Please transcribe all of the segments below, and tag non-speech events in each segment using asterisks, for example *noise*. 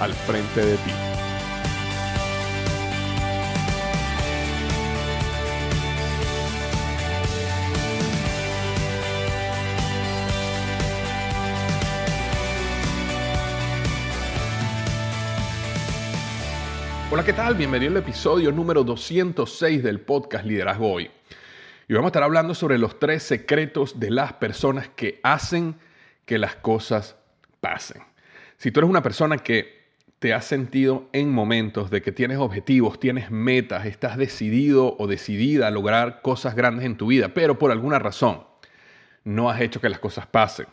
al frente de ti. Hola, ¿qué tal? Bienvenido al episodio número 206 del podcast Liderazgo Hoy. Y vamos a estar hablando sobre los tres secretos de las personas que hacen que las cosas pasen. Si tú eres una persona que te has sentido en momentos de que tienes objetivos, tienes metas, estás decidido o decidida a lograr cosas grandes en tu vida, pero por alguna razón no has hecho que las cosas pasen,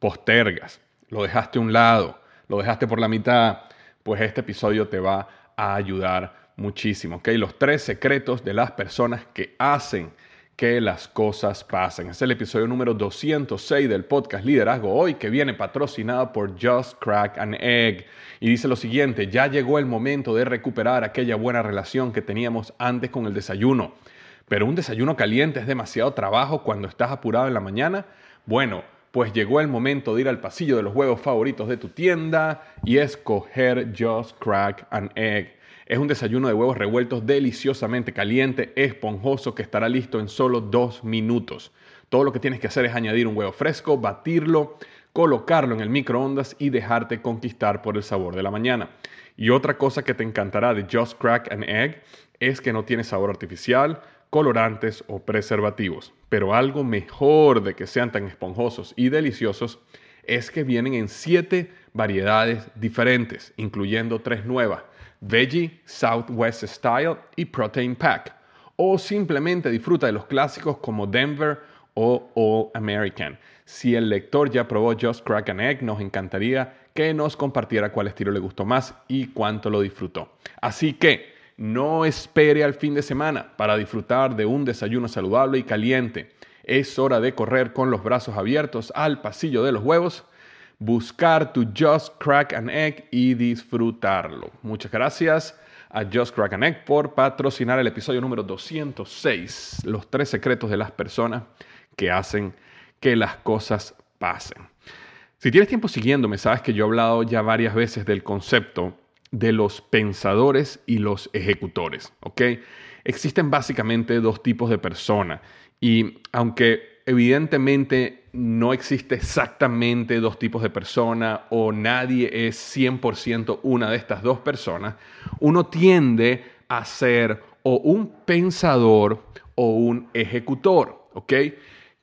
postergas, lo dejaste a un lado, lo dejaste por la mitad, pues este episodio te va a ayudar muchísimo. ¿okay? Los tres secretos de las personas que hacen que las cosas pasen. Es el episodio número 206 del podcast Liderazgo Hoy que viene patrocinado por Just Crack an Egg. Y dice lo siguiente, ya llegó el momento de recuperar aquella buena relación que teníamos antes con el desayuno. Pero un desayuno caliente es demasiado trabajo cuando estás apurado en la mañana. Bueno, pues llegó el momento de ir al pasillo de los huevos favoritos de tu tienda y escoger Just Crack an Egg. Es un desayuno de huevos revueltos deliciosamente caliente, esponjoso, que estará listo en solo dos minutos. Todo lo que tienes que hacer es añadir un huevo fresco, batirlo, colocarlo en el microondas y dejarte conquistar por el sabor de la mañana. Y otra cosa que te encantará de Just Crack an Egg es que no tiene sabor artificial, colorantes o preservativos. Pero algo mejor de que sean tan esponjosos y deliciosos es que vienen en siete variedades diferentes, incluyendo tres nuevas Veggie, Southwest Style y Protein Pack. O simplemente disfruta de los clásicos como Denver o All American. Si el lector ya probó Just Crack an Egg, nos encantaría que nos compartiera cuál estilo le gustó más y cuánto lo disfrutó. Así que no espere al fin de semana para disfrutar de un desayuno saludable y caliente. Es hora de correr con los brazos abiertos al pasillo de los huevos buscar tu Just Crack an Egg y disfrutarlo. Muchas gracias a Just Crack an Egg por patrocinar el episodio número 206, los tres secretos de las personas que hacen que las cosas pasen. Si tienes tiempo siguiéndome, sabes que yo he hablado ya varias veces del concepto de los pensadores y los ejecutores, ¿ok? Existen básicamente dos tipos de personas y aunque evidentemente no existe exactamente dos tipos de personas o nadie es 100% una de estas dos personas, uno tiende a ser o un pensador o un ejecutor, ¿ok?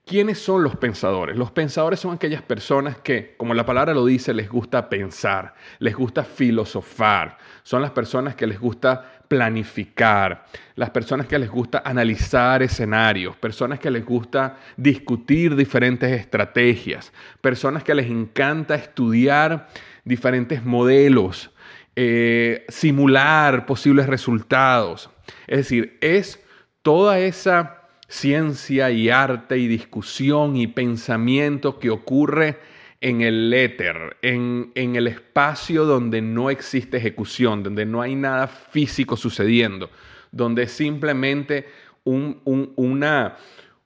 ¿Quiénes son los pensadores? Los pensadores son aquellas personas que, como la palabra lo dice, les gusta pensar, les gusta filosofar. Son las personas que les gusta planificar, las personas que les gusta analizar escenarios, personas que les gusta discutir diferentes estrategias, personas que les encanta estudiar diferentes modelos, eh, simular posibles resultados. Es decir, es toda esa ciencia y arte y discusión y pensamiento que ocurre en el éter, en, el espacio donde no existe ejecución, donde no hay nada físico sucediendo, donde es simplemente una,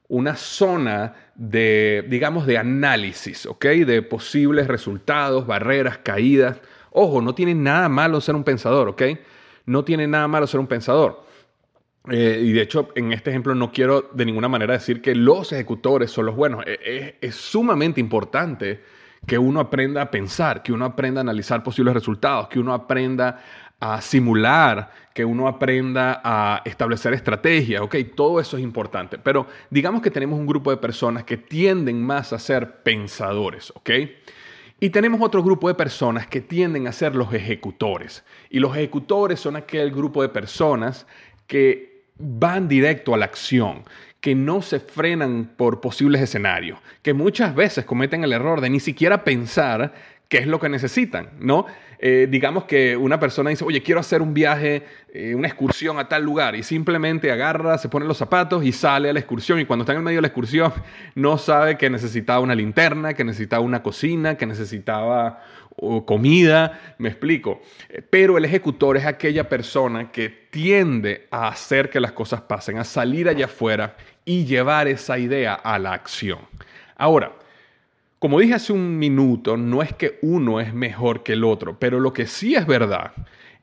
una zona de, digamos, de análisis, ¿ok? De posibles resultados, barreras, caídas. Ojo, no tiene nada malo ser un pensador, ¿ok? No tiene nada malo ser un pensador. Eh, y de hecho, en este ejemplo no quiero de ninguna manera decir que los ejecutores son los buenos. E, es, sumamente importante que uno aprenda a pensar, que uno aprenda a analizar posibles resultados, que uno aprenda a simular, que uno aprenda a establecer estrategias, ¿ok? Todo eso es importante. Pero digamos que tenemos un grupo de personas que tienden más a ser pensadores, ¿ok? Y tenemos otro grupo de personas que tienden a ser los ejecutores. Y los ejecutores son aquel grupo de personas que van directo a la acción, que no se frenan por posibles escenarios, que muchas veces cometen el error de ni siquiera pensar qué es lo que necesitan, ¿no? Eh, digamos que una persona dice, oye, quiero hacer un viaje, eh, una excursión a tal lugar, y simplemente agarra, se pone los zapatos y sale a la excursión, y cuando está en el medio de la excursión *laughs* no sabe que necesitaba una linterna, que necesitaba una cocina, que necesitaba comida, me explico. Pero el ejecutor es aquella persona que tiende a hacer que las cosas pasen, a salir allá afuera y llevar esa idea a la acción. Ahora, como dije hace un minuto, no es que uno es mejor que el otro, pero lo que sí es verdad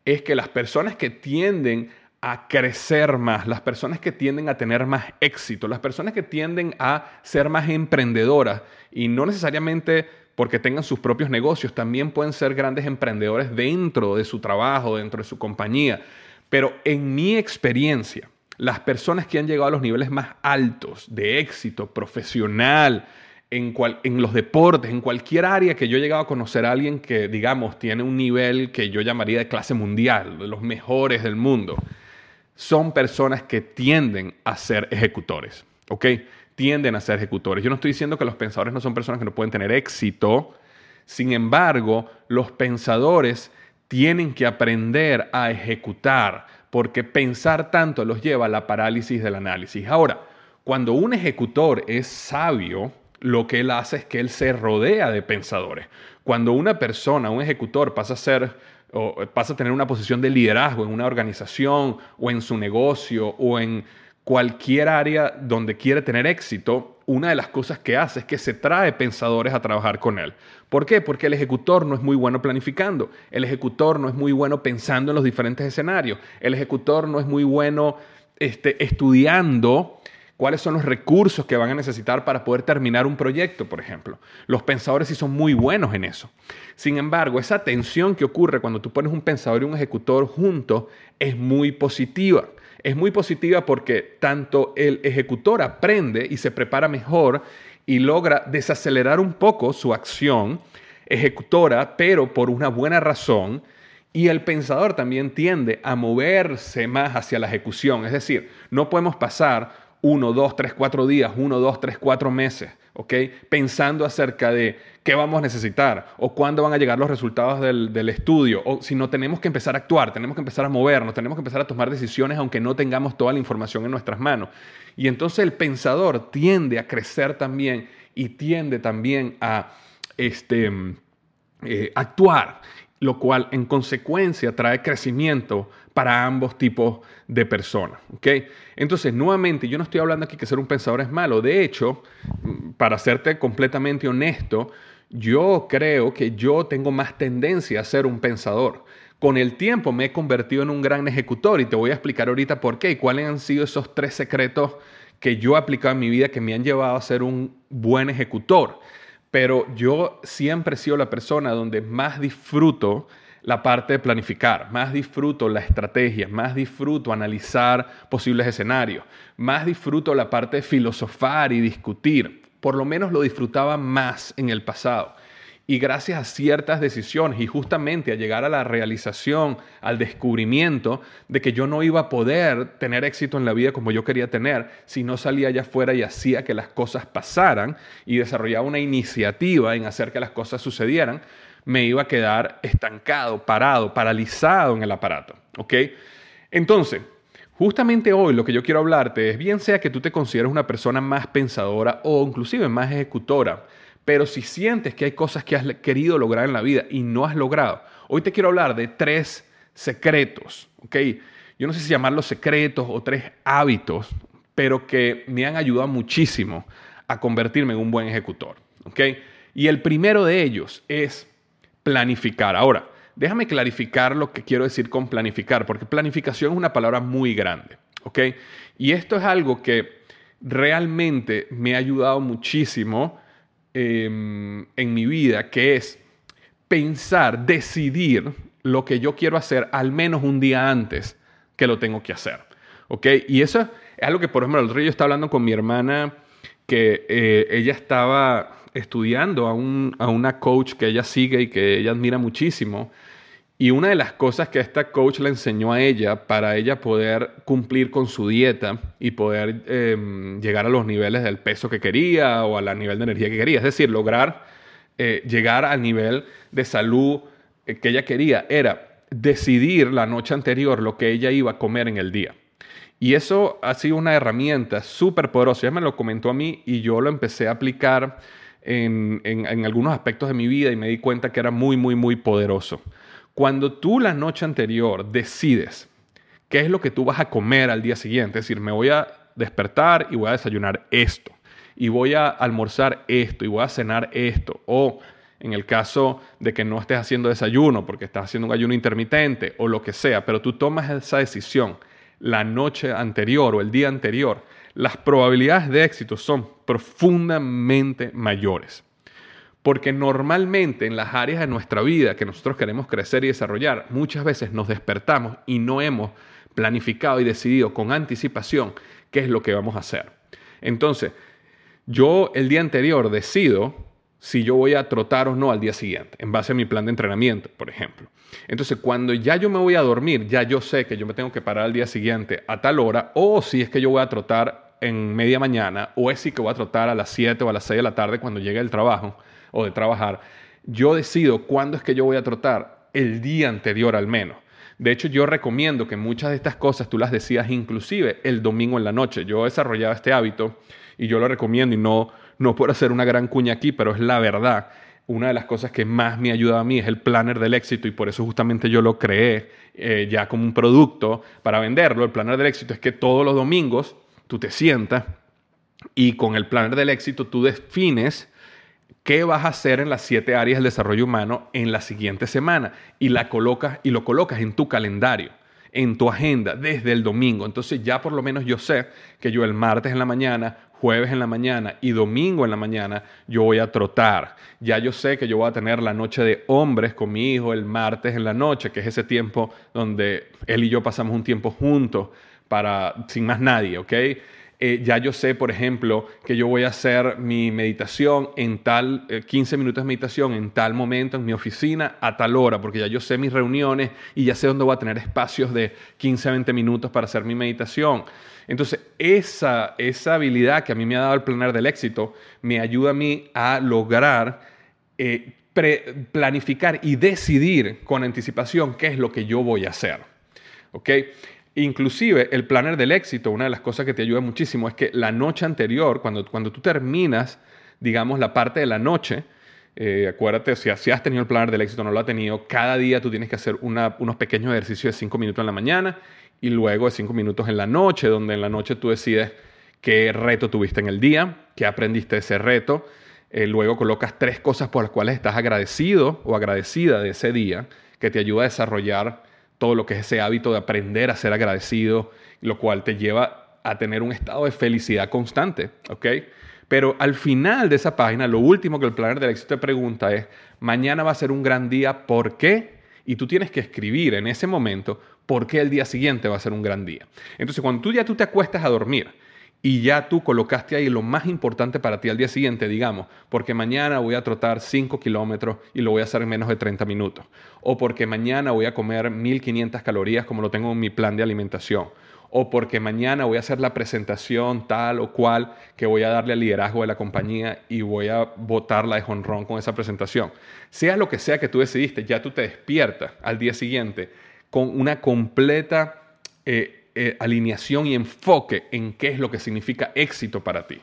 es que las personas que tienden a crecer más, las personas que tienden a tener más éxito, las personas que tienden a ser más emprendedoras y no necesariamente porque tengan sus propios negocios, también pueden ser grandes emprendedores dentro de su trabajo, dentro de su compañía. Pero en mi experiencia, las personas que han llegado a los niveles más altos de éxito profesional, en, los deportes, en cualquier área que yo he llegado a conocer a alguien que, digamos, tiene un nivel que yo llamaría de clase mundial, de los mejores del mundo, son personas que tienden a ser ejecutores. ¿Ok? Tienden a ser ejecutores. Yo no estoy diciendo que los pensadores no son personas que no pueden tener éxito. Sin embargo, los pensadores tienen que aprender a ejecutar, porque pensar tanto los lleva a la parálisis del análisis. Ahora, cuando un ejecutor es sabio, lo que él hace es que él se rodea de pensadores. Cuando una persona, un ejecutor, pasa a ser o pasa a tener una posición de liderazgo en una organización o en su negocio o en cualquier área donde quiere tener éxito, una de las cosas que hace es que se trae pensadores a trabajar con él. ¿Por qué? Porque el ejecutor no es muy bueno planificando, el ejecutor no es muy bueno pensando en los diferentes escenarios, el ejecutor no es muy bueno este, estudiando cuáles son los recursos que van a necesitar para poder terminar un proyecto, por ejemplo. Los pensadores sí son muy buenos en eso. Sin embargo, esa tensión que ocurre cuando tú pones un pensador y un ejecutor juntos es muy positiva es muy positiva porque tanto el ejecutor aprende y se prepara mejor y logra desacelerar un poco su acción ejecutora, pero por una buena razón, y el pensador también tiende a moverse más hacia la ejecución. Es decir, no podemos pasar uno, dos, tres, cuatro días, uno, dos, tres, cuatro meses Pensando acerca de qué vamos a necesitar o cuándo van a llegar los resultados del, estudio, o si no tenemos que empezar a actuar, tenemos que empezar a movernos, tenemos que empezar a tomar decisiones aunque no tengamos toda la información en nuestras manos. Y entonces el pensador tiende a crecer también y tiende también a este, eh, actuar lo cual en consecuencia trae crecimiento para ambos tipos de personas. Entonces, nuevamente, yo no estoy hablando aquí que ser un pensador es malo. De hecho, para serte completamente honesto, yo creo que yo tengo más tendencia a ser un pensador. Con el tiempo me he convertido en un gran ejecutor y te voy a explicar ahorita por qué y cuáles han sido esos tres secretos que yo he aplicado en mi vida que me han llevado a ser un buen ejecutor pero yo siempre he sido la persona donde más disfruto la parte de planificar, más disfruto la estrategia, más disfruto analizar posibles escenarios, más disfruto la parte de filosofar y discutir. por lo menos lo disfrutaba más en el pasado. Y gracias a ciertas decisiones y justamente a llegar a la realización, al descubrimiento de que yo no iba a poder tener éxito en la vida como yo quería tener si no salía allá afuera y hacía que las cosas pasaran y desarrollaba una iniciativa en hacer que las cosas sucedieran, me iba a quedar estancado, parado, paralizado en el aparato. ¿Ok? Entonces, Justamente hoy lo que yo quiero hablarte es, bien sea que tú te consideres una persona más pensadora o inclusive más ejecutora, pero si sientes que hay cosas que has querido lograr en la vida y no has logrado, hoy te quiero hablar de tres secretos, ¿ok? Yo no sé si llamarlos secretos o tres hábitos, pero que me han ayudado muchísimo a convertirme en un buen ejecutor, ¿ok? Y el primero de ellos es planificar. Ahora, Déjame clarificar lo que quiero decir con planificar, porque planificación es una palabra muy grande, ¿ok? Y esto es algo que realmente me ha ayudado muchísimo em, en mi vida, que es pensar, decidir lo que yo quiero hacer al menos un día antes que lo tengo que hacer, ¿ok? Y eso es algo que, por ejemplo, el otro día yo estaba hablando con mi hermana que eh, ella estaba estudiando a, a, una coach que ella sigue y que ella admira muchísimo y una de las cosas que esta coach le enseñó a ella para ella poder cumplir con su dieta y poder em, llegar a los niveles del peso que quería o al nivel de energía que quería, es decir, lograr eh, llegar al nivel de salud eh, que ella quería, era decidir la noche anterior lo que ella iba a comer en el día. Y eso ha sido una herramienta súper poderosa. Ella me lo comentó a mí y yo lo empecé a aplicar en, algunos aspectos de mi vida y me di cuenta que era muy, muy, muy poderoso. Cuando tú la noche anterior decides qué es lo que tú vas a comer al día siguiente, es decir, me voy a despertar y voy a desayunar esto, y voy a almorzar esto, y voy a cenar esto, o en el caso de que no estés haciendo desayuno porque estás haciendo un ayuno intermitente o lo que sea, pero tú tomas esa decisión la noche anterior o el día anterior, las probabilidades de éxito son profundamente mayores. Porque normalmente en las áreas de nuestra vida que nosotros queremos crecer y desarrollar, muchas veces nos despertamos y no hemos planificado y decidido con anticipación qué es lo que vamos a hacer. Entonces, yo el día anterior decido si yo voy a trotar o no al día siguiente, en base a mi plan de entrenamiento, por ejemplo. Entonces, cuando ya yo me voy a dormir, ya yo sé que yo me tengo que parar al día siguiente a tal hora, o si es que yo voy a trotar en media mañana, o es si que voy a trotar a las 7 o a las 6 de la tarde cuando llegue el trabajo o de trabajar, yo decido cuándo es que yo voy a trotar el día anterior al menos. De hecho, yo recomiendo que muchas de estas cosas tú las decías inclusive el domingo en la noche. Yo he desarrollado este hábito y yo lo recomiendo y no, no por hacer una gran cuña aquí, pero es la verdad. Una de las cosas que más me ayuda a mí es el planner del éxito y por eso justamente yo lo creé eh, ya como un producto para venderlo. El planner del éxito es que todos los domingos tú te sientas y con el planner del éxito tú defines qué vas a hacer en las siete áreas del desarrollo humano en la siguiente semana y la colocas y lo colocas en tu calendario, en tu agenda desde el domingo. Entonces ya por lo menos yo sé que yo el martes en la mañana, jueves en la mañana y domingo en la mañana yo voy a trotar. Ya yo sé que yo voy a tener la noche de hombres con mi hijo el martes en la noche, que es ese tiempo donde él y yo pasamos un tiempo juntos para sin más nadie, ¿ok? Eh, ya yo sé, por ejemplo, que yo voy a hacer mi meditación en tal, 15 eh, minutos de meditación en tal momento en mi oficina a tal hora, porque ya yo sé mis reuniones y ya sé dónde voy a tener espacios de 15 a 20 minutos para hacer mi meditación. Entonces, esa, esa habilidad que a mí me ha dado el planar del éxito me ayuda a mí a lograr eh, planificar y decidir con anticipación qué es lo que yo voy a hacer. ¿Ok? Inclusive el planner del éxito, una de las cosas que te ayuda muchísimo es que la noche anterior, cuando, cuando tú terminas, digamos, la parte de la noche, eh, acuérdate, si, has tenido el planner del éxito o no lo has tenido, cada día tú tienes que hacer unos pequeños ejercicios de cinco minutos en la mañana y luego de cinco minutos en la noche, donde en la noche tú decides qué reto tuviste en el día, qué aprendiste de ese reto. Eh, luego colocas tres cosas por las cuales estás agradecido o agradecida de ese día, que te ayuda a desarrollar todo lo que es ese hábito de aprender a ser agradecido, lo cual te lleva a tener un estado de felicidad constante, ¿ok? Pero al final de esa página, lo último que el planner del éxito te pregunta es, mañana va a ser un gran día, ¿por qué? Y tú tienes que escribir en ese momento por qué el día siguiente va a ser un gran día. Entonces, cuando tú ya tú te acuestas a dormir y ya tú colocaste ahí lo más importante para ti al día siguiente, digamos, porque mañana voy a trotar 5 kilómetros y lo voy a hacer en menos de 30 minutos, o porque mañana voy a comer 1500 calorías como lo tengo en mi plan de alimentación, o porque mañana voy a hacer la presentación tal o cual que voy a darle al liderazgo de la compañía y voy a botarla de jonrón con esa presentación. Sea lo que sea que tú decidiste, ya tú te despiertas al día siguiente con una completa... Eh, eh, alineación y enfoque en qué es lo que significa éxito para ti.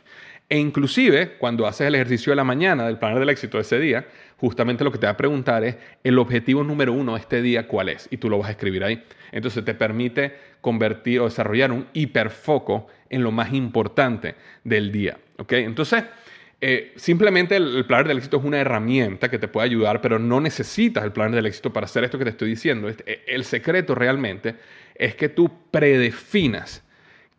E inclusive, cuando haces el ejercicio de la mañana del plan del éxito de ese día, justamente lo que te va a preguntar es el objetivo número uno de este día, ¿cuál es? Y tú lo vas a escribir ahí. Entonces te permite convertir o desarrollar un hiperfoco en lo más importante del día. ¿ok? Entonces, eh, simplemente el, el del éxito es una herramienta que te puede ayudar, pero no necesitas el plan del éxito para hacer esto que te estoy diciendo. Este, el secreto realmente es que tú predefinas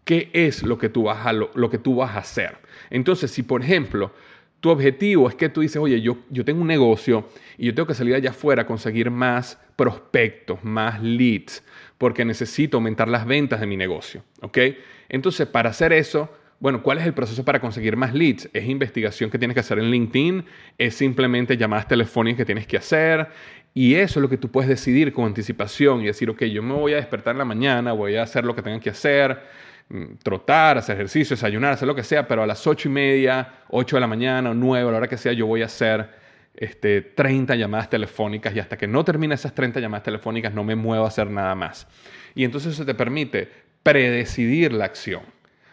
qué es lo que tú vas a, lo, que tú vas a hacer. Entonces, si por ejemplo tu objetivo es que tú dices, oye, yo, yo tengo un negocio y yo tengo que salir allá afuera a conseguir más prospectos, más leads, porque necesito aumentar las ventas de mi negocio, ¿ok? Entonces, para hacer eso, bueno, ¿cuál es el proceso para conseguir más leads? ¿Es investigación que tienes que hacer en LinkedIn? ¿Es simplemente llamadas telefónicas que tienes que hacer? Y eso es lo que tú puedes decidir con anticipación y decir, ok, yo me voy a despertar en la mañana, voy a hacer lo que tenga que hacer, mm, trotar, hacer ejercicio, desayunar, hacer lo que sea, pero a las ocho y media, ocho de la mañana o nueve, a la hora que sea, yo voy a hacer este, 30 llamadas telefónicas y hasta que no termine esas 30 llamadas telefónicas no me muevo a hacer nada más. Y entonces eso te permite predecidir la acción.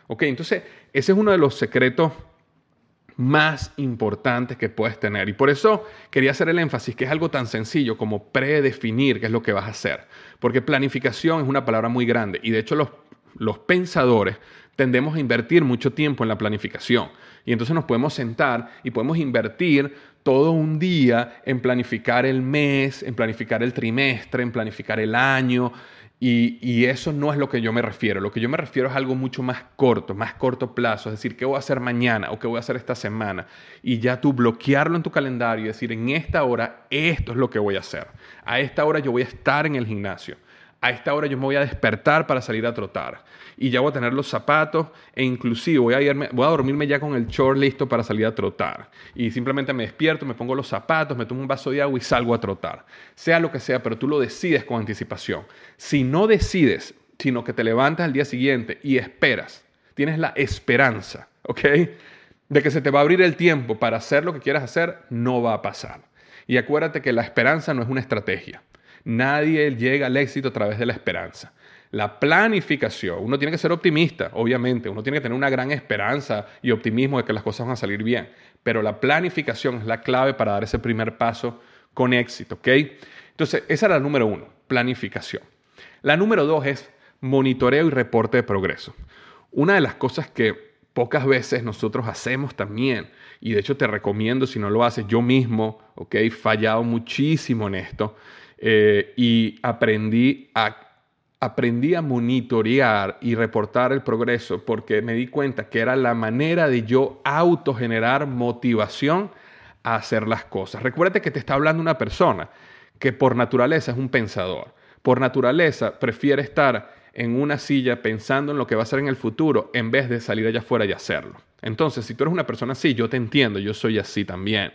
Ok, entonces ese es uno de los secretos más importantes que puedes tener. Y por eso quería hacer el énfasis que es algo tan sencillo como predefinir qué es lo que vas a hacer. Porque planificación es una palabra muy grande y de hecho los, los pensadores tendemos a invertir mucho tiempo en la planificación. Y entonces nos podemos sentar y podemos invertir todo un día en planificar el mes, en planificar el trimestre, en planificar el año, y, eso no es lo que yo me refiero. Lo que yo me refiero es algo mucho más corto, más corto plazo. Es decir, ¿qué voy a hacer mañana o qué voy a hacer esta semana? Y ya tú bloquearlo en tu calendario y decir, en esta hora esto es lo que voy a hacer. A esta hora yo voy a estar en el gimnasio a esta hora yo me voy a despertar para salir a trotar y ya voy a tener los zapatos e inclusive voy a, irme, voy a dormirme ya con el short listo para salir a trotar y simplemente me despierto, me pongo los zapatos, me tomo un vaso de agua y salgo a trotar. Sea lo que sea, pero tú lo decides con anticipación. Si no decides, sino que te levantas al día siguiente y esperas, tienes la esperanza, ¿ok? De que se te va a abrir el tiempo para hacer lo que quieras hacer, no va a pasar. Y acuérdate que la esperanza no es una estrategia. Nadie llega al éxito a través de la esperanza. La planificación, uno tiene que ser optimista, obviamente, uno tiene que tener una gran esperanza y optimismo de que las cosas van a salir bien, pero la planificación es la clave para dar ese primer paso con éxito, ¿ok? Entonces, esa era la número uno, planificación. La número dos es monitoreo y reporte de progreso. Una de las cosas que pocas veces nosotros hacemos también, y de hecho te recomiendo si no lo haces yo mismo, ¿ok? Fallado muchísimo en esto, eh, y aprendí a, aprendí a monitorear y reportar el progreso porque me di cuenta que era la manera de yo autogenerar motivación a hacer las cosas. Recuérdate que te está hablando una persona que por naturaleza es un pensador. Por naturaleza prefiere estar en una silla pensando en lo que va a hacer en el futuro en vez de salir allá afuera y hacerlo. Entonces, si tú eres una persona así, yo te entiendo, yo soy así también.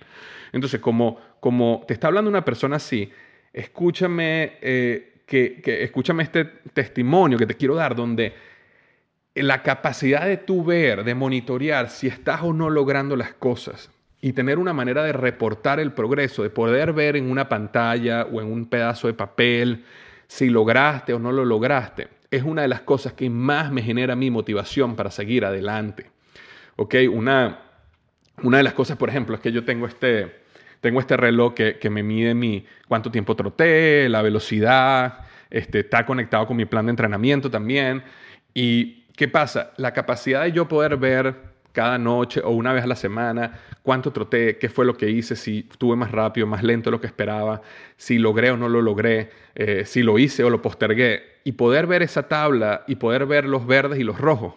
Entonces, como, como te está hablando una persona así, escúchame, eh, que, escúchame este testimonio que te quiero dar, donde la capacidad de tú ver, de monitorear si estás o no logrando las cosas y tener una manera de reportar el progreso, de poder ver en una pantalla o en un pedazo de papel si lograste o no lo lograste, es una de las cosas que más me genera mi motivación para seguir adelante. ¿Ok? Una, una de las cosas, por ejemplo, es que yo tengo este, tengo este reloj que, me mide mi cuánto tiempo troté, la velocidad, este, está conectado con mi plan de entrenamiento también. ¿Y qué pasa? La capacidad de yo poder ver cada noche o una vez a la semana cuánto troté, qué fue lo que hice, si estuve más rápido, más lento de lo que esperaba, si logré o no lo logré, eh, si lo hice o lo postergué. Y poder ver esa tabla y poder ver los verdes y los rojos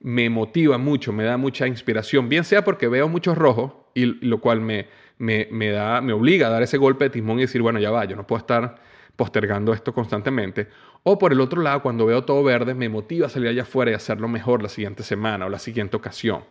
me motiva mucho, me da mucha inspiración, bien sea porque veo muchos rojos, y lo cual me, me, da, me obliga a dar ese golpe de timón y decir, bueno, ya va, yo no puedo estar postergando esto constantemente. O por el otro lado, cuando veo todo verde, me motiva a salir allá afuera y hacerlo mejor la siguiente semana o la siguiente ocasión.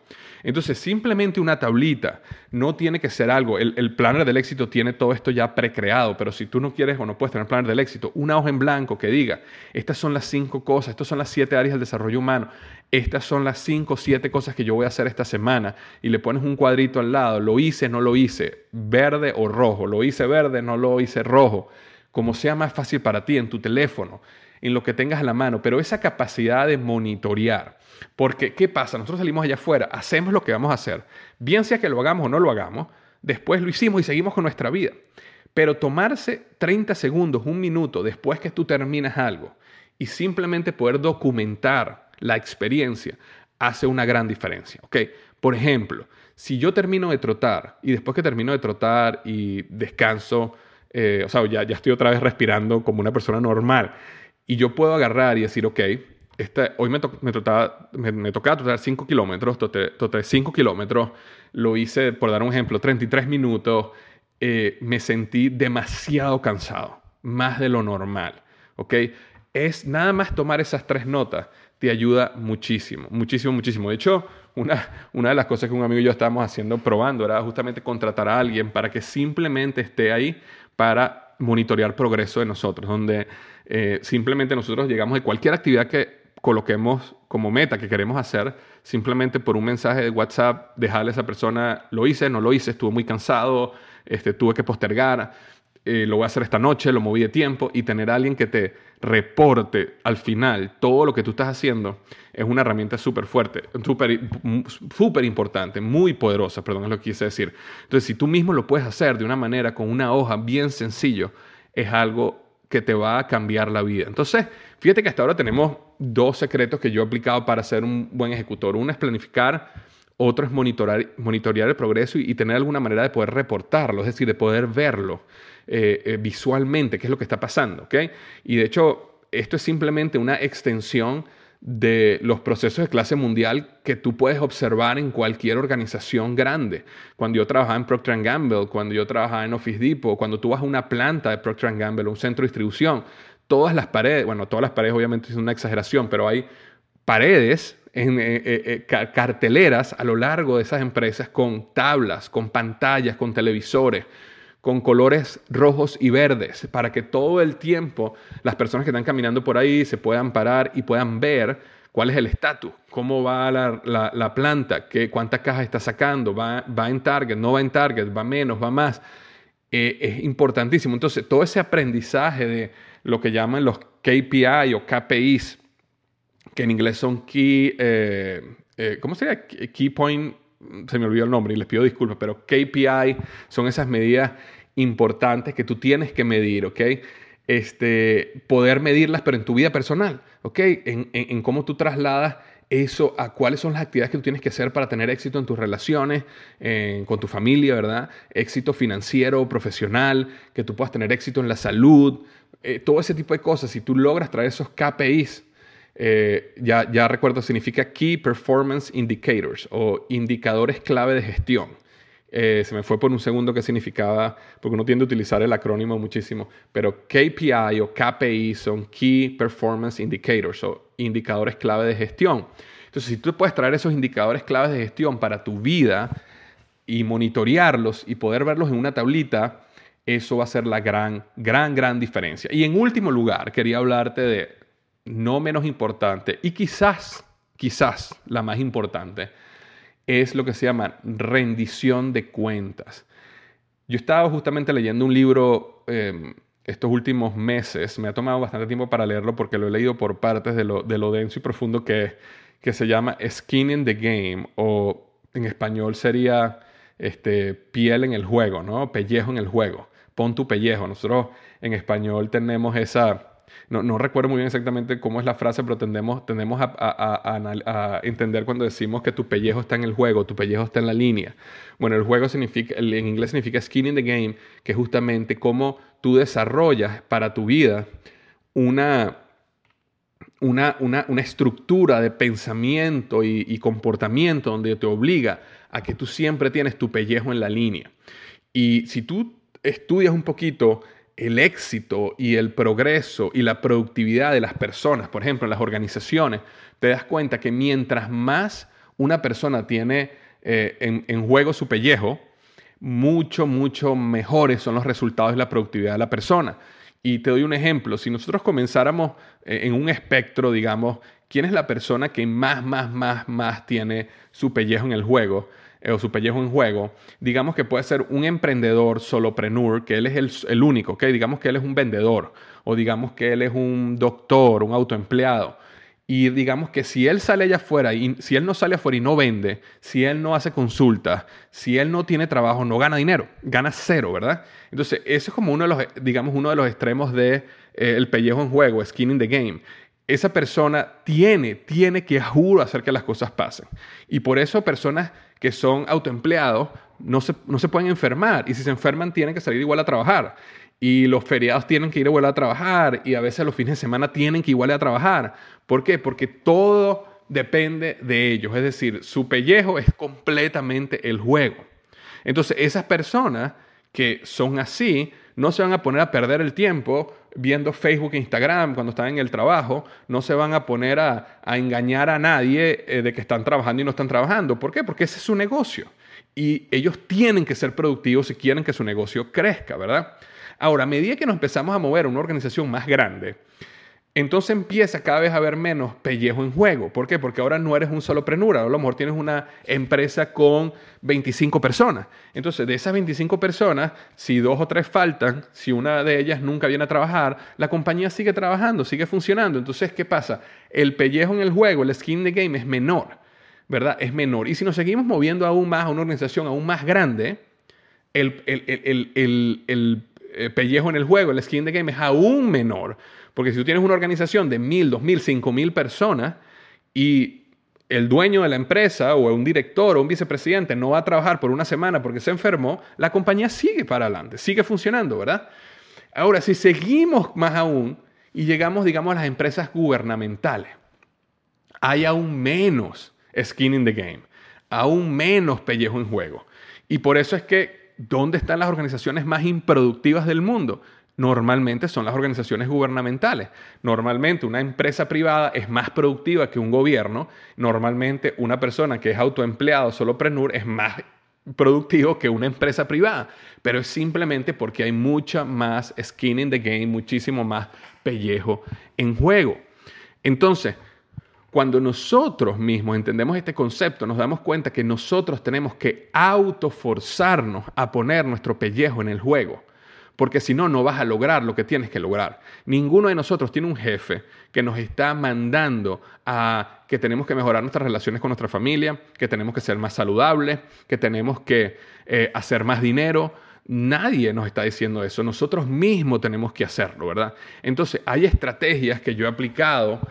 Entonces, simplemente una tablita no tiene que ser algo. El, el planner del éxito tiene todo esto ya precreado, pero si tú no quieres o no puedes tener planner del éxito, una hoja en blanco que diga, estas son las cinco cosas, estas son las siete áreas del desarrollo humano, estas son las cinco o siete cosas que yo voy a hacer esta semana y le pones un cuadrito al lado, lo hice, no lo hice, verde o rojo, lo hice verde, no lo hice rojo como sea más fácil para ti, en tu teléfono, en lo que tengas a la mano, pero esa capacidad de monitorear. Porque, ¿qué pasa? Nosotros salimos allá afuera, hacemos lo que vamos a hacer, bien sea que lo hagamos o no lo hagamos, después lo hicimos y seguimos con nuestra vida. Pero tomarse 30 segundos, un minuto después que tú terminas algo y simplemente poder documentar la experiencia hace una gran diferencia. ¿ok? Por ejemplo, si yo termino de trotar y después que termino de trotar y descanso eh, o sea, ya, ya estoy otra vez respirando como una persona normal. Y yo puedo agarrar y decir, ok, este, hoy me, me, tocaba, me, tocaba trotar 5 kilómetros, troté 5 kilómetros, lo hice, por dar un ejemplo, 33 minutos, eh, me sentí demasiado cansado, más de lo normal, ¿ok? Es nada más tomar esas tres notas, te ayuda muchísimo, muchísimo, muchísimo. De hecho, una, una de las cosas que un amigo y yo estábamos haciendo, probando, era justamente contratar a alguien para que simplemente esté ahí para monitorear progreso de nosotros, donde eh, simplemente nosotros llegamos de cualquier actividad que coloquemos como meta que queremos hacer, simplemente por un mensaje de WhatsApp, dejarle a esa persona, lo hice, no lo hice, estuve muy cansado, este, tuve que postergar, eh, lo voy a hacer esta noche, lo moví de tiempo y tener a alguien que te reporte al final todo lo que tú estás haciendo es una herramienta súper fuerte, súper importante, muy poderosa, perdón, es lo que quise decir. Entonces, si tú mismo lo puedes hacer de una manera con una hoja bien sencillo, es algo que te va a cambiar la vida. Entonces, fíjate que hasta ahora tenemos dos secretos que yo he aplicado para ser un buen ejecutor. Uno es planificar, otro es monitorear, monitorear el progreso y, tener alguna manera de poder reportarlo, es decir, de poder verlo. Eh, eh, visualmente qué es lo que está pasando. Y de hecho, esto es simplemente una extensión de los procesos de clase mundial que tú puedes observar en cualquier organización grande. Cuando yo trabajaba en Procter Gamble, cuando yo trabajaba en Office Depot, cuando tú vas a una planta de Procter Gamble, un centro de distribución, todas las paredes, bueno, todas las paredes obviamente es una exageración, pero hay paredes en eh, carteleras a lo largo de esas empresas con tablas, con pantallas, con televisores, con colores rojos y verdes, para que todo el tiempo las personas que están caminando por ahí se puedan parar y puedan ver cuál es el estatus, cómo va la, planta, qué, cuántas cajas está sacando, va, va en target, no va en target, va menos, va más. Eh, es importantísimo. Entonces, todo ese aprendizaje de lo que llaman los KPI o KPIs, que en inglés son Key, eh, eh, ¿cómo sería? Key Point se me olvidó el nombre y les pido disculpas, pero KPI son esas medidas importantes que tú tienes que medir, ¿ok? Este, poder medirlas, pero en tu vida personal, ¿ok? En, cómo tú trasladas eso a cuáles son las actividades que tú tienes que hacer para tener éxito en tus relaciones, con tu familia, ¿verdad? Éxito financiero, profesional, que tú puedas tener éxito en la salud, eh, todo ese tipo de cosas. Si tú logras traer esos KPIs eh, ya, recuerdo, significa Key Performance Indicators o indicadores clave de gestión. Eh, se me fue por un segundo qué significaba, porque uno tiende a utilizar el acrónimo muchísimo, pero KPI o KPI son Key Performance Indicators o indicadores clave de gestión. Entonces, si tú puedes traer esos indicadores claves de gestión para tu vida y monitorearlos y poder verlos en una tablita, eso va a ser la gran, gran, gran diferencia. Y en último lugar, quería hablarte de no menos importante y quizás, quizás la más importante, es lo que se llama rendición de cuentas. Yo estaba justamente leyendo un libro em, estos últimos meses, me ha tomado bastante tiempo para leerlo porque lo he leído por partes de lo, denso y profundo que que se llama Skin in the Game o en español sería este, piel en el juego, ¿no? Pellejo en el juego. Pon tu pellejo. Nosotros en español tenemos esa, no, recuerdo muy bien exactamente cómo es la frase, pero tendemos, a, entender cuando decimos que tu pellejo está en el juego, tu pellejo está en la línea. Bueno, el juego significa, en inglés significa skin in the game, que es justamente cómo tú desarrollas para tu vida una, una, una, estructura de pensamiento y, y, comportamiento donde te obliga a que tú siempre tienes tu pellejo en la línea. Y si tú estudias un poquito el éxito y el progreso y la productividad de las personas, por ejemplo, en las organizaciones, te das cuenta que mientras más una persona tiene eh, en, en juego su pellejo, mucho, mucho mejores son los resultados y la productividad de la persona. Y te doy un ejemplo, si nosotros comenzáramos eh, en un espectro, digamos, ¿quién es la persona que más, más, más, más tiene su pellejo en el juego? Eh, o su pellejo en juego, digamos que puede ser un emprendedor solopreneur, que él es el, el único, ¿ok? Digamos que él es un vendedor, o digamos que él es un doctor, un autoempleado. Y digamos que si él sale allá afuera y si él no sale afuera y no vende, si él no hace consultas, si él no tiene trabajo, no gana dinero, gana cero, ¿verdad? Entonces, eso es como uno de los, digamos, uno de los extremos de eh, el pellejo en juego, skin in the game. Esa persona tiene, tiene que, juro, hacer que las cosas pasen. Y por eso personas que son autoempleados no se, no se pueden enfermar. Y si se enferman, tienen que salir igual a trabajar y los feriados tienen que ir igual a trabajar y a veces los fines de semana tienen que igual a trabajar. ¿Por qué? Porque todo depende de ellos, es decir, su pellejo es completamente el juego. Entonces, esas personas que son así no se van a poner a perder el tiempo viendo Facebook e Instagram cuando están en el trabajo, no se van a poner a, engañar a nadie eh, de que están trabajando y no están trabajando. ¿Por qué? Porque ese es su negocio. Y ellos tienen que ser productivos si quieren que su negocio crezca, ¿verdad? Ahora, a medida que nos empezamos a mover a una organización más grande, entonces empieza cada vez a haber menos pellejo en juego. ¿Por qué? Porque ahora no eres un solo prenura, a lo mejor tienes una empresa con 25 personas. Entonces, de esas 25 personas, si dos o tres faltan, si una de ellas nunca viene a trabajar, la compañía sigue trabajando, sigue funcionando. Entonces, ¿qué pasa? El pellejo en el juego, el skin the game es menor, ¿verdad? Es menor. Y si nos seguimos moviendo aún más a una organización aún más grande, el, el eh, pellejo en el juego, el skin de game es aún menor. Porque si tú tienes una organización de mil, dos mil, cinco mil personas y el dueño de la empresa o un director o un vicepresidente no va a trabajar por una semana porque se enfermó, la compañía sigue para adelante, sigue funcionando, ¿verdad? Ahora, si seguimos más aún y llegamos, digamos, a las empresas gubernamentales, hay aún menos skin in the game, aún menos pellejo en juego. Y por eso es que ¿dónde están las organizaciones más improductivas del mundo? Normalmente son las organizaciones gubernamentales. Normalmente una empresa privada es más productiva que un gobierno. Normalmente una persona que es autoempleado, solopreneur, es más productivo que una empresa privada. Pero es simplemente porque hay mucha más skin in the game, muchísimo más pellejo en juego. Entonces, cuando nosotros mismos entendemos este concepto, nos damos cuenta que nosotros tenemos que autoforzarnos a poner nuestro pellejo en el juego. Porque si no, no vas a lograr lo que tienes que lograr. Ninguno de nosotros tiene un jefe que nos está mandando a que tenemos que mejorar nuestras relaciones con nuestra familia, que tenemos que ser más saludables, que tenemos que eh, hacer más dinero. Nadie nos está diciendo eso. Nosotros mismos tenemos que hacerlo, ¿verdad? Entonces, hay estrategias que yo he aplicado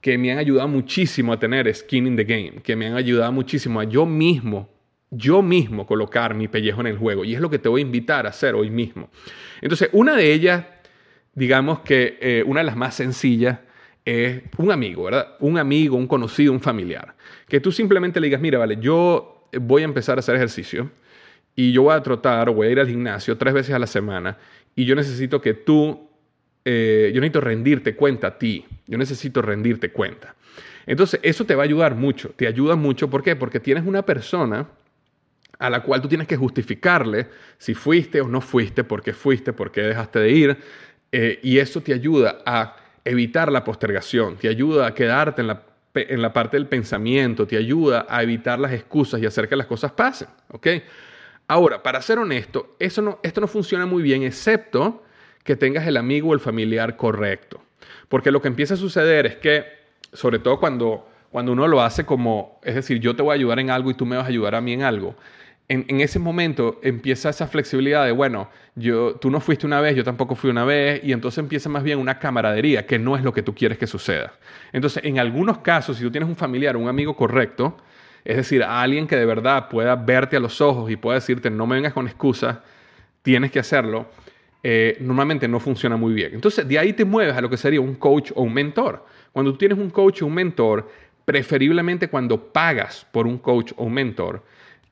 que me han ayudado muchísimo a tener skin in the game, que me han ayudado muchísimo a yo mismo, yo mismo colocar mi pellejo en el juego. Y es lo que te voy a invitar a hacer hoy mismo. Entonces, una de ellas, digamos que eh, una de las más sencillas, es un amigo, ¿verdad? Un amigo, un conocido, un familiar. Que tú simplemente le digas, mira, vale, yo voy a empezar a hacer ejercicio y yo voy a trotar o voy a ir al gimnasio tres veces a la semana y yo necesito que tú eh, yo necesito rendirte cuenta a ti, yo necesito rendirte cuenta. Entonces, eso te va a ayudar mucho, te ayuda mucho, ¿por qué? Porque tienes una persona a la cual tú tienes que justificarle si fuiste o no fuiste, por qué fuiste, por qué dejaste de ir, eh, y eso te ayuda a evitar la postergación, te ayuda a quedarte en la, en la parte del pensamiento, te ayuda a evitar las excusas y hacer que las cosas pasen, ¿ok? Ahora, para ser honesto, eso no, esto no funciona muy bien, excepto que tengas el amigo o el familiar correcto. Porque lo que empieza a suceder es que, sobre todo cuando, cuando uno lo hace como, es decir, yo te voy a ayudar en algo y tú me vas a ayudar a mí en algo, en, ese momento empieza esa flexibilidad de, bueno, yo, tú no fuiste una vez, yo tampoco fui una vez, y entonces empieza más bien una camaradería, que no es lo que tú quieres que suceda. Entonces, en algunos casos, si tú tienes un familiar, un amigo correcto, es decir, alguien que de verdad pueda verte a los ojos y pueda decirte, no me vengas con excusas, tienes que hacerlo, eh, normalmente no funciona muy bien. Entonces, de ahí te mueves a lo que sería un coach o un mentor. Cuando tú tienes un coach o un mentor, preferiblemente cuando pagas por un coach o un mentor,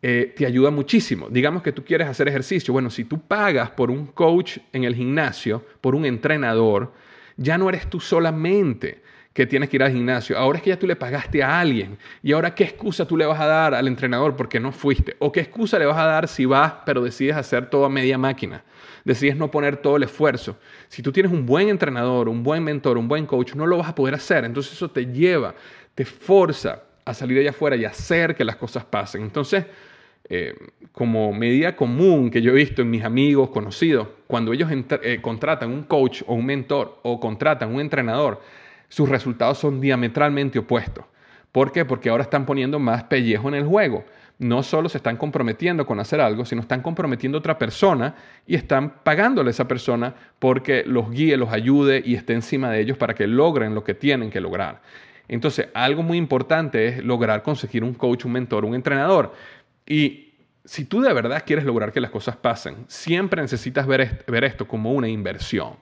eh, te ayuda muchísimo. Digamos que tú quieres hacer ejercicio. Bueno, si tú pagas por un coach en el gimnasio, por un entrenador, ya no eres tú solamente que tienes que ir al gimnasio. Ahora es que ya tú le pagaste a alguien. Y ahora, ¿qué excusa tú le vas a dar al entrenador porque no fuiste? ¿O qué excusa le vas a dar si vas, pero decides hacer todo a media máquina? Decides no poner todo el esfuerzo. Si tú tienes un buen entrenador, un buen mentor, un buen coach, no lo vas a poder hacer. Entonces eso te lleva, te forza a salir allá afuera y hacer que las cosas pasen. Entonces, eh, como medida común que yo he visto en mis amigos, conocidos, cuando ellos eh, contratan un coach o un mentor o contratan un entrenador, sus resultados son diametralmente opuestos. ¿Por qué? Porque ahora están poniendo más pellejo en el juego. No solo se están comprometiendo con hacer algo, sino están comprometiendo a otra persona y están pagándole a esa persona porque los guíe, los ayude y esté encima de ellos para que logren lo que tienen que lograr. Entonces, algo muy importante es lograr conseguir un coach, un mentor, un entrenador. Y si tú de verdad quieres lograr que las cosas pasen, siempre necesitas ver, ver esto como una inversión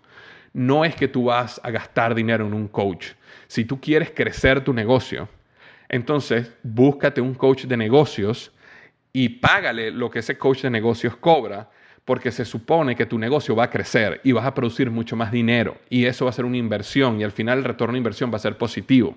no es que tú vas a gastar dinero en un coach. Si tú quieres crecer tu negocio, entonces búscate un coach de negocios y págale lo que ese coach de negocios cobra, porque se supone que tu negocio va a crecer y vas a producir mucho más dinero y eso va a ser una inversión y al final el retorno de inversión va a ser positivo.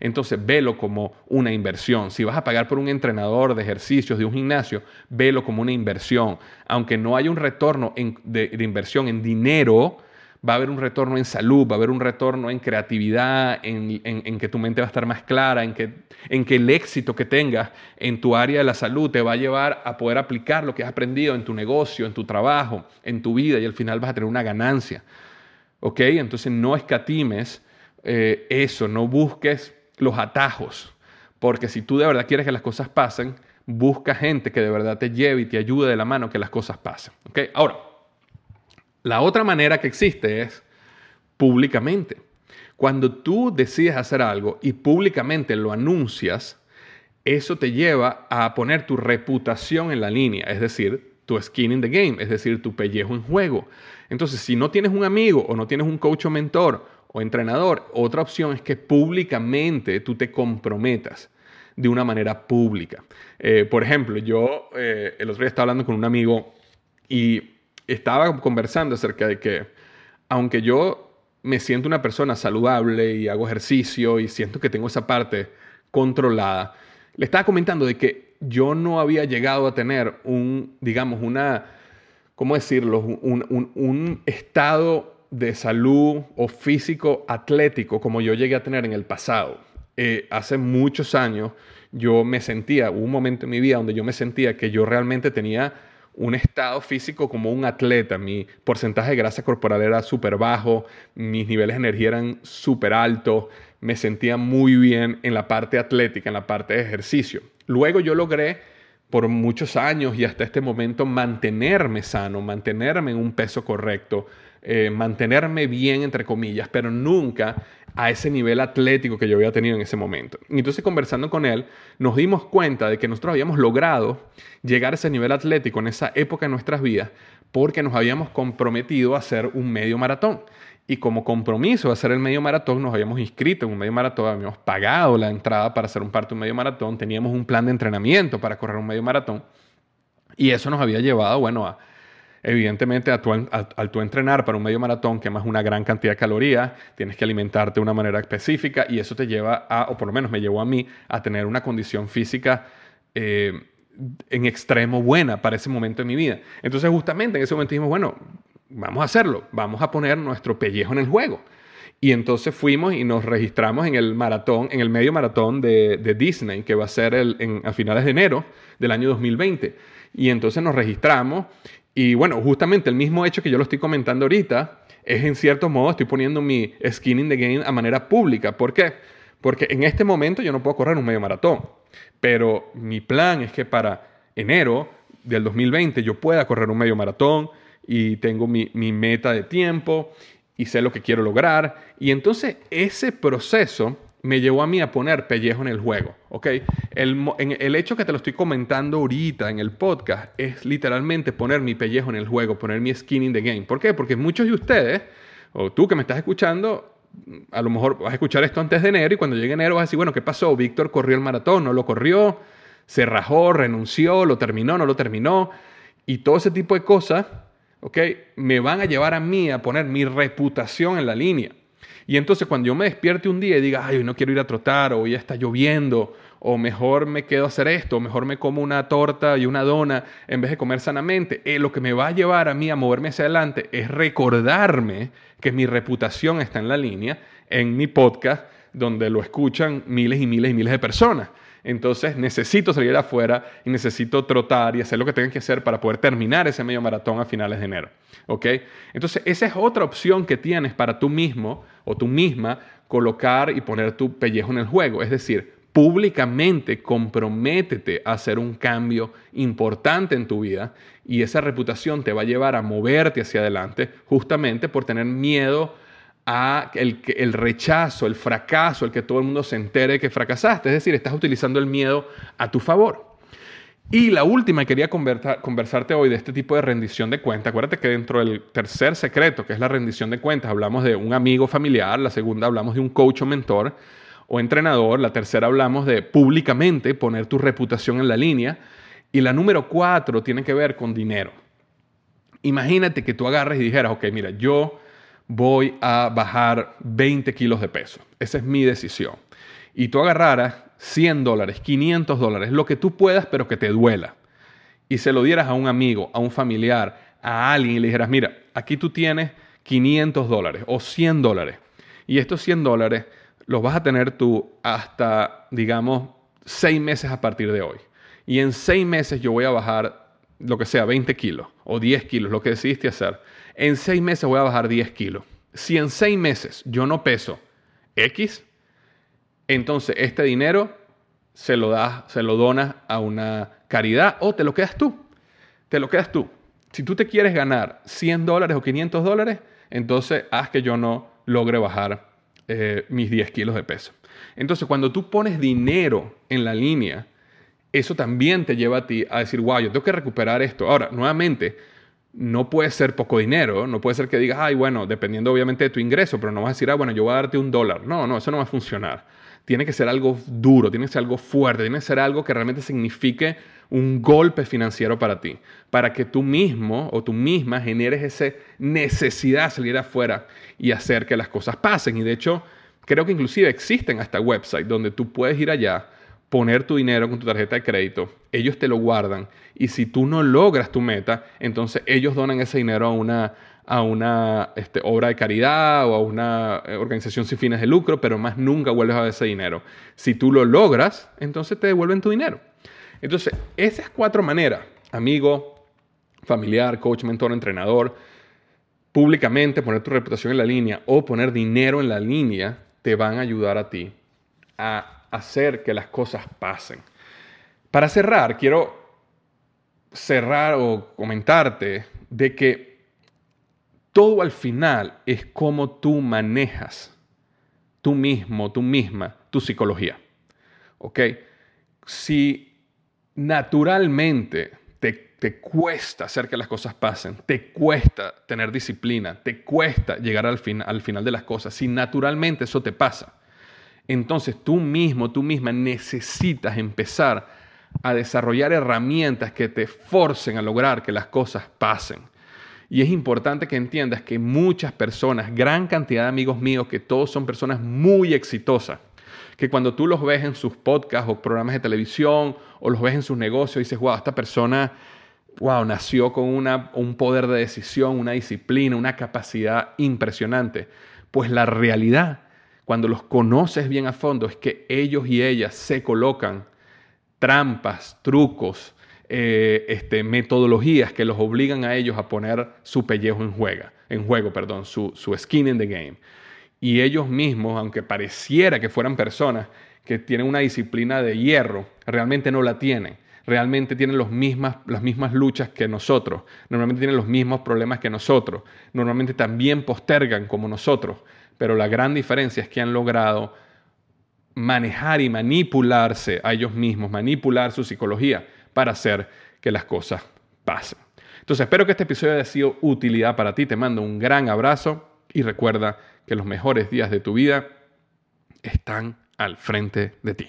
Entonces, velo como una inversión. Si vas a pagar por un entrenador de ejercicios de un gimnasio, velo como una inversión. Aunque no haya un retorno de, de inversión en dinero, va a haber un retorno en salud, va a haber un retorno en creatividad, en, que tu mente va a estar más clara, en que, en que el éxito que tengas en tu área de la salud te va a llevar a poder aplicar lo que has aprendido en tu negocio, en tu trabajo, en tu vida y al final vas a tener una ganancia. ¿Ok? Entonces no escatimes eh, eso, no busques los atajos, porque si tú de verdad quieres que las cosas pasen, busca gente que de verdad te lleve y te ayude de la mano que las cosas pasen. ¿Ok? Ahora, la otra manera que existe es públicamente. Cuando tú decides hacer algo y públicamente lo anuncias, eso te lleva a poner tu reputación en la línea, es decir, tu skin in the game, es decir, tu pellejo en juego. Entonces, si no tienes un amigo o no tienes un coach o mentor o entrenador, otra opción es que públicamente tú te comprometas de una manera pública. Eh, por ejemplo, yo eh, el otro día estaba hablando con un amigo y estaba conversando acerca de que, aunque yo me siento una persona saludable y hago ejercicio y siento que tengo esa parte controlada, le estaba comentando de que yo no había llegado a tener un, digamos, una, ¿cómo decirlo? Un, estado de salud o físico atlético como yo llegué a tener en el pasado. Eh, hace muchos años yo me sentía, hubo un momento en mi vida donde yo me sentía que yo realmente tenía un estado físico como un atleta. Mi porcentaje de grasa corporal era súper bajo, mis niveles de energía eran súper altos, me sentía muy bien en la parte atlética, en la parte de ejercicio. Luego yo logré por muchos años y hasta este momento mantenerme sano, mantenerme en un peso correcto, eh, mantenerme bien, entre comillas, pero nunca a ese nivel atlético que yo había tenido en ese momento. Y entonces conversando con él, nos dimos cuenta de que nosotros habíamos logrado llegar a ese nivel atlético en esa época de nuestras vidas porque nos habíamos comprometido a hacer un medio maratón. Y como compromiso de hacer el medio maratón, nos habíamos inscrito en un medio maratón, habíamos pagado la entrada para hacer un parte de un medio maratón, teníamos un plan de entrenamiento para correr un medio maratón. Y eso nos había llevado, bueno, a, evidentemente al tu, entrenar para un medio maratón quemas una gran cantidad de calorías, tienes que alimentarte de una manera específica y eso te lleva a, o por lo menos me llevó a mí, a tener una condición física eh, en extremo buena para ese momento de mi vida. Entonces justamente en ese momento dijimos, bueno, vamos a hacerlo, vamos a poner nuestro pellejo en el juego. Y entonces fuimos y nos registramos en el maratón, en el medio maratón de, Disney, que va a ser a finales de enero del año 2020. Y entonces nos registramos y bueno, justamente el mismo hecho que yo lo estoy comentando ahorita es en cierto modo, estoy poniendo mi skin in the game a manera pública. ¿Por qué? Porque en este momento yo no puedo correr un medio maratón, pero mi plan es que para enero del 2020 yo pueda correr un medio maratón y tengo mi, mi meta de tiempo y sé lo que quiero lograr. Y entonces ese proceso me llevó a mí a poner pellejo en el juego, ¿ok? El, hecho que te lo estoy comentando ahorita en el podcast es literalmente poner mi pellejo en el juego, poner mi skin in the game. ¿Por qué? Porque muchos de ustedes, o tú que me estás escuchando, a lo mejor vas a escuchar esto antes de enero y cuando llegue enero vas a decir, bueno, ¿qué pasó? Víctor corrió el maratón, no lo corrió, se rajó, renunció, lo terminó, no lo terminó, y todo ese tipo de cosas, ¿ok? Me van a llevar a mí a poner mi reputación en la línea. Y entonces cuando yo me despierte un día y diga, ay, hoy no quiero ir a trotar, o ya está lloviendo, o mejor me quedo a hacer esto, o mejor me como una torta y una dona en vez de comer sanamente, eh, lo que me va a llevar a mí a moverme hacia adelante es recordarme que mi reputación está en la línea en mi podcast, donde lo escuchan miles y miles y miles de personas. Entonces necesito salir afuera y necesito trotar y hacer lo que tenga que hacer para poder terminar ese medio maratón a finales de enero. ¿Ok? Entonces esa es otra opción que tienes para tú mismo o tú misma colocar y poner tu pellejo en el juego. Es decir, públicamente comprométete a hacer un cambio importante en tu vida y esa reputación te va a llevar a moverte hacia adelante justamente por tener miedo a el, rechazo, el fracaso, el que todo el mundo se entere que fracasaste. Es decir, estás utilizando el miedo a tu favor. Y la última, quería conversarte hoy de este tipo de rendición de cuentas. Acuérdate que dentro del tercer secreto, que es la rendición de cuentas, hablamos de un amigo familiar, la segunda hablamos de un coach o mentor o entrenador, la tercera hablamos de públicamente poner tu reputación en la línea y la número cuatro tiene que ver con dinero. Imagínate que tú agarres y dijeras, ok, mira, yo voy a bajar 20 kilos de peso. Esa es mi decisión. Y tú agarraras 100 dólares, 500 dólares, lo que tú puedas, pero que te duela. Y se lo dieras a un amigo, a un familiar, a alguien y le dijeras, mira, aquí tú tienes 500 dólares o 100 dólares. Y estos 100 dólares los vas a tener tú hasta, digamos, 6 meses a partir de hoy. Y en 6 meses yo voy a bajar lo que sea, 20 kilos o 10 kilos, lo que decidiste hacer en seis meses voy a bajar 10 kilos. Si en seis meses yo no peso X, entonces este dinero se lo das, se lo donas a una caridad o te lo quedas tú. Te lo quedas tú. Si tú te quieres ganar 100 dólares o 500 dólares, entonces haz que yo no logre bajar eh, mis 10 kilos de peso. Entonces, cuando tú pones dinero en la línea, eso también te lleva a ti a decir, wow, yo tengo que recuperar esto. Ahora, nuevamente, no puede ser poco dinero, no puede ser que digas, ay, bueno, dependiendo obviamente de tu ingreso, pero no vas a decir, ah, bueno, yo voy a darte un dólar. No, no, eso no va a funcionar. Tiene que ser algo duro, tiene que ser algo fuerte, tiene que ser algo que realmente signifique un golpe financiero para ti, para que tú mismo o tú misma generes esa necesidad de salir afuera y hacer que las cosas pasen. Y de hecho, creo que inclusive existen hasta websites donde tú puedes ir allá poner tu dinero con tu tarjeta de crédito, ellos te lo guardan y si tú no logras tu meta, entonces ellos donan ese dinero a una, a una este, obra de caridad o a una eh, organización sin fines de lucro, pero más nunca vuelves a ver ese dinero. Si tú lo logras, entonces te devuelven tu dinero. Entonces, esas cuatro maneras, amigo, familiar, coach, mentor, entrenador, públicamente poner tu reputación en la línea o poner dinero en la línea, te van a ayudar a ti a hacer que las cosas pasen. Para cerrar, quiero cerrar o comentarte de que todo al final es cómo tú manejas tú mismo, tú misma, tu psicología. ¿Ok? Si naturalmente te, te, cuesta hacer que las cosas pasen, te cuesta tener disciplina, te cuesta llegar al, fin, al final de las cosas, si naturalmente eso te pasa, entonces tú mismo, tú misma necesitas empezar a desarrollar herramientas que te forcen a lograr que las cosas pasen. Y es importante que entiendas que muchas personas, gran cantidad de amigos míos, que todos son personas muy exitosas, que cuando tú los ves en sus podcasts o programas de televisión o los ves en sus negocios, dices, wow, esta persona, wow, nació con una, un poder de decisión, una disciplina, una capacidad impresionante. Pues la realidad cuando los conoces bien a fondo, es que ellos y ellas se colocan trampas, trucos, eh, este, metodologías que los obligan a ellos a poner su pellejo en, juega, en juego, perdón, su, su skin in the game. Y ellos mismos, aunque pareciera que fueran personas que tienen una disciplina de hierro, realmente no la tienen. Realmente tienen los mismas, las mismas luchas que nosotros. Normalmente tienen los mismos problemas que nosotros. Normalmente también postergan como nosotros pero la gran diferencia es que han logrado manejar y manipularse a ellos mismos, manipular su psicología para hacer que las cosas pasen. Entonces espero que este episodio haya sido utilidad para ti. Te mando un gran abrazo y recuerda que los mejores días de tu vida están al frente de ti.